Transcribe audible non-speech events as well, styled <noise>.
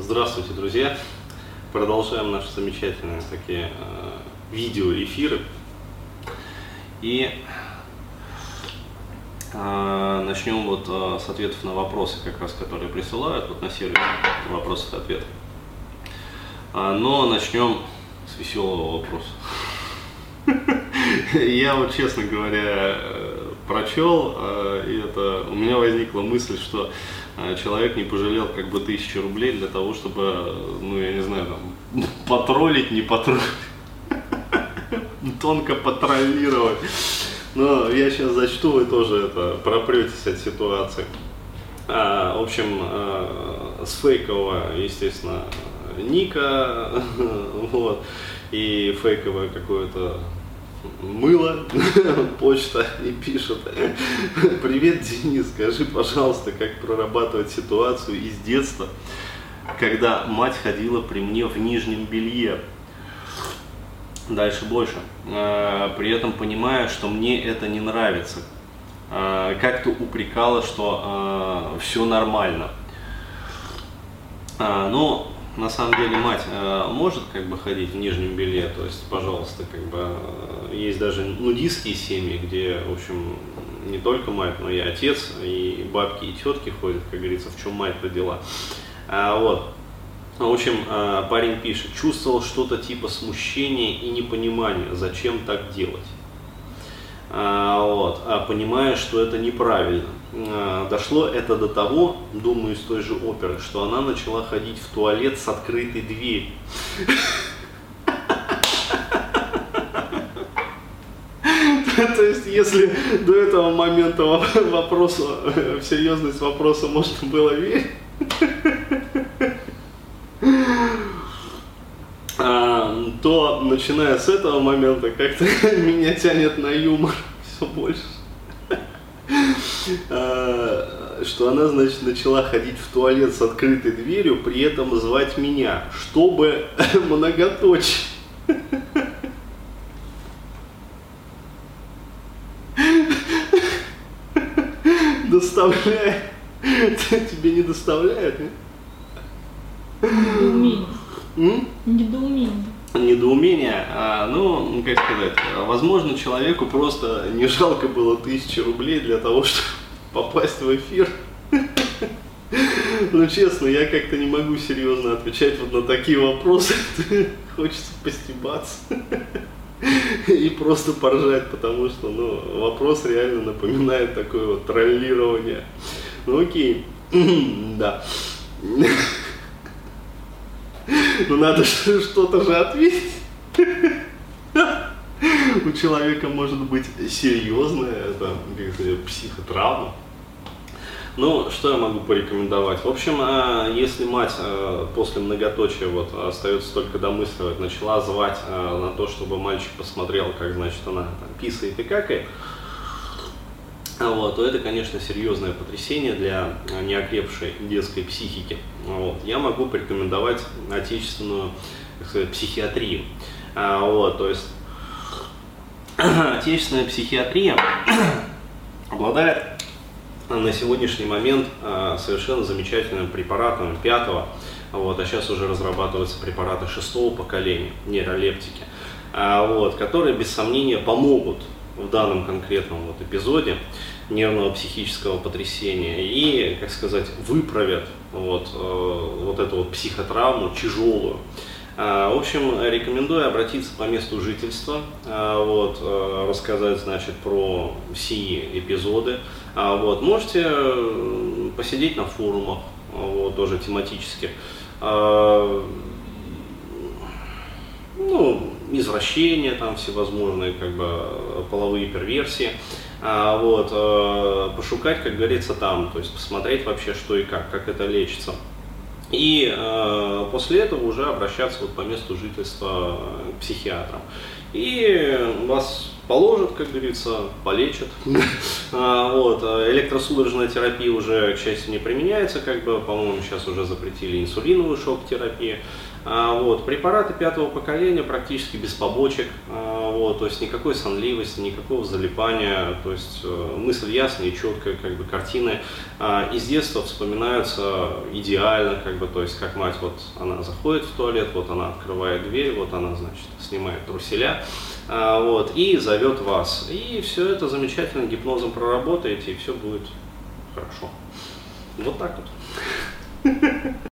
Здравствуйте, друзья! Продолжаем наши замечательные такие э, видеоэфиры. И э, начнем вот э, с ответов на вопросы, как раз которые присылают вот на сервисе вопросов и ответов. А, но начнем с веселого вопроса. <laughs> Я вот, честно говоря, э, прочел, э, и это у меня возникла мысль, что человек не пожалел как бы тысячи рублей для того, чтобы, ну, я не знаю, там, <laughs> потроллить, не потроллить, <laughs> тонко потроллировать. Но я сейчас зачту, вы тоже это пропретесь от ситуации. А, в общем, а, с фейкового, естественно, ника, <laughs> вот, и фейковое какое-то мыло, <laughs> почта и пишет, привет, Денис, скажи, пожалуйста, как прорабатывать ситуацию из детства, когда мать ходила при мне в нижнем белье. Дальше больше. А, при этом понимая, что мне это не нравится. А, как-то упрекала, что а, все нормально. Ну, на самом деле мать э, может как бы ходить в нижнем белье, то есть, пожалуйста, как бы э, есть даже нудистские семьи, где, в общем, не только мать, но и отец, и бабки, и тетки ходят, как говорится, в чем мать родила. А, вот. В общем, э, парень пишет, чувствовал что-то типа смущения и непонимания, зачем так делать. А, вот, а понимая, что это неправильно. А, дошло это до того, думаю, из той же оперы, что она начала ходить в туалет с открытой дверью. <laughs> То есть, если до этого момента вопроса, в серьезность вопроса можно было верить, <laughs> а, то начиная с этого момента как-то <laughs> меня тянет на юмор все больше. А, что она, значит, начала ходить в туалет с открытой дверью, при этом звать меня, чтобы <laughs> многоточие. Доставляет. Тебе не доставляет, нет? Недоумение. Недоумение. Недоумение, а, ну, как сказать, возможно, человеку просто не жалко было тысячи рублей для того, <laughs> чтобы попасть в эфир. Ну, честно, я как-то не могу серьезно отвечать вот на такие вопросы. <laughs> Хочется постебаться <laughs> и просто поржать, потому что, ну, вопрос реально напоминает такое вот троллирование. Ну, окей, <clears throat> да. Ну надо что-то же ответить. У человека может быть серьезная это, психотравма. Ну, что я могу порекомендовать? В общем, а, если мать а, после многоточия вот остается только домысливать, начала звать а, на то, чтобы мальчик посмотрел, как, значит, она там писает и какает, вот, то это, конечно, серьезное потрясение для неокрепшей детской психики. Вот. Я могу порекомендовать отечественную сказать, психиатрию. А, вот, то есть <clears throat> отечественная психиатрия <clears throat> обладает на сегодняшний момент а, совершенно замечательным препаратом пятого, вот, а сейчас уже разрабатываются препараты шестого поколения, нейролептики, а, вот, которые без сомнения помогут в данном конкретном вот эпизоде нервного психического потрясения и, как сказать, выправят вот, э, вот эту вот психотравму тяжелую. А, в общем, рекомендую обратиться по месту жительства, а, вот, э, рассказать, значит, про сии эпизоды. А, вот, можете э, посидеть на форумах, вот, тоже тематически. Ну, извращения там всевозможные, как бы половые перверсии. А, вот, э, пошукать, как говорится, там, то есть посмотреть вообще, что и как, как это лечится. И э, после этого уже обращаться вот по месту жительства к психиатрам. И вас положат, как говорится, полечат. А, вот. Электросудорожная терапия уже, к счастью, не применяется, как бы, по-моему, сейчас уже запретили инсулиновую шок-терапию. А, вот. Препараты пятого поколения практически без побочек. А, вот, то есть никакой сонливости, никакого залипания, то есть э, мысль ясная и четкая, как бы картины из детства вспоминаются идеально, как бы, то есть как мать, вот она заходит в туалет, вот она открывает дверь, вот она, значит, снимает труселя, вот, и зовет вас. И все это замечательно гипнозом проработаете, и все будет хорошо. Вот так вот.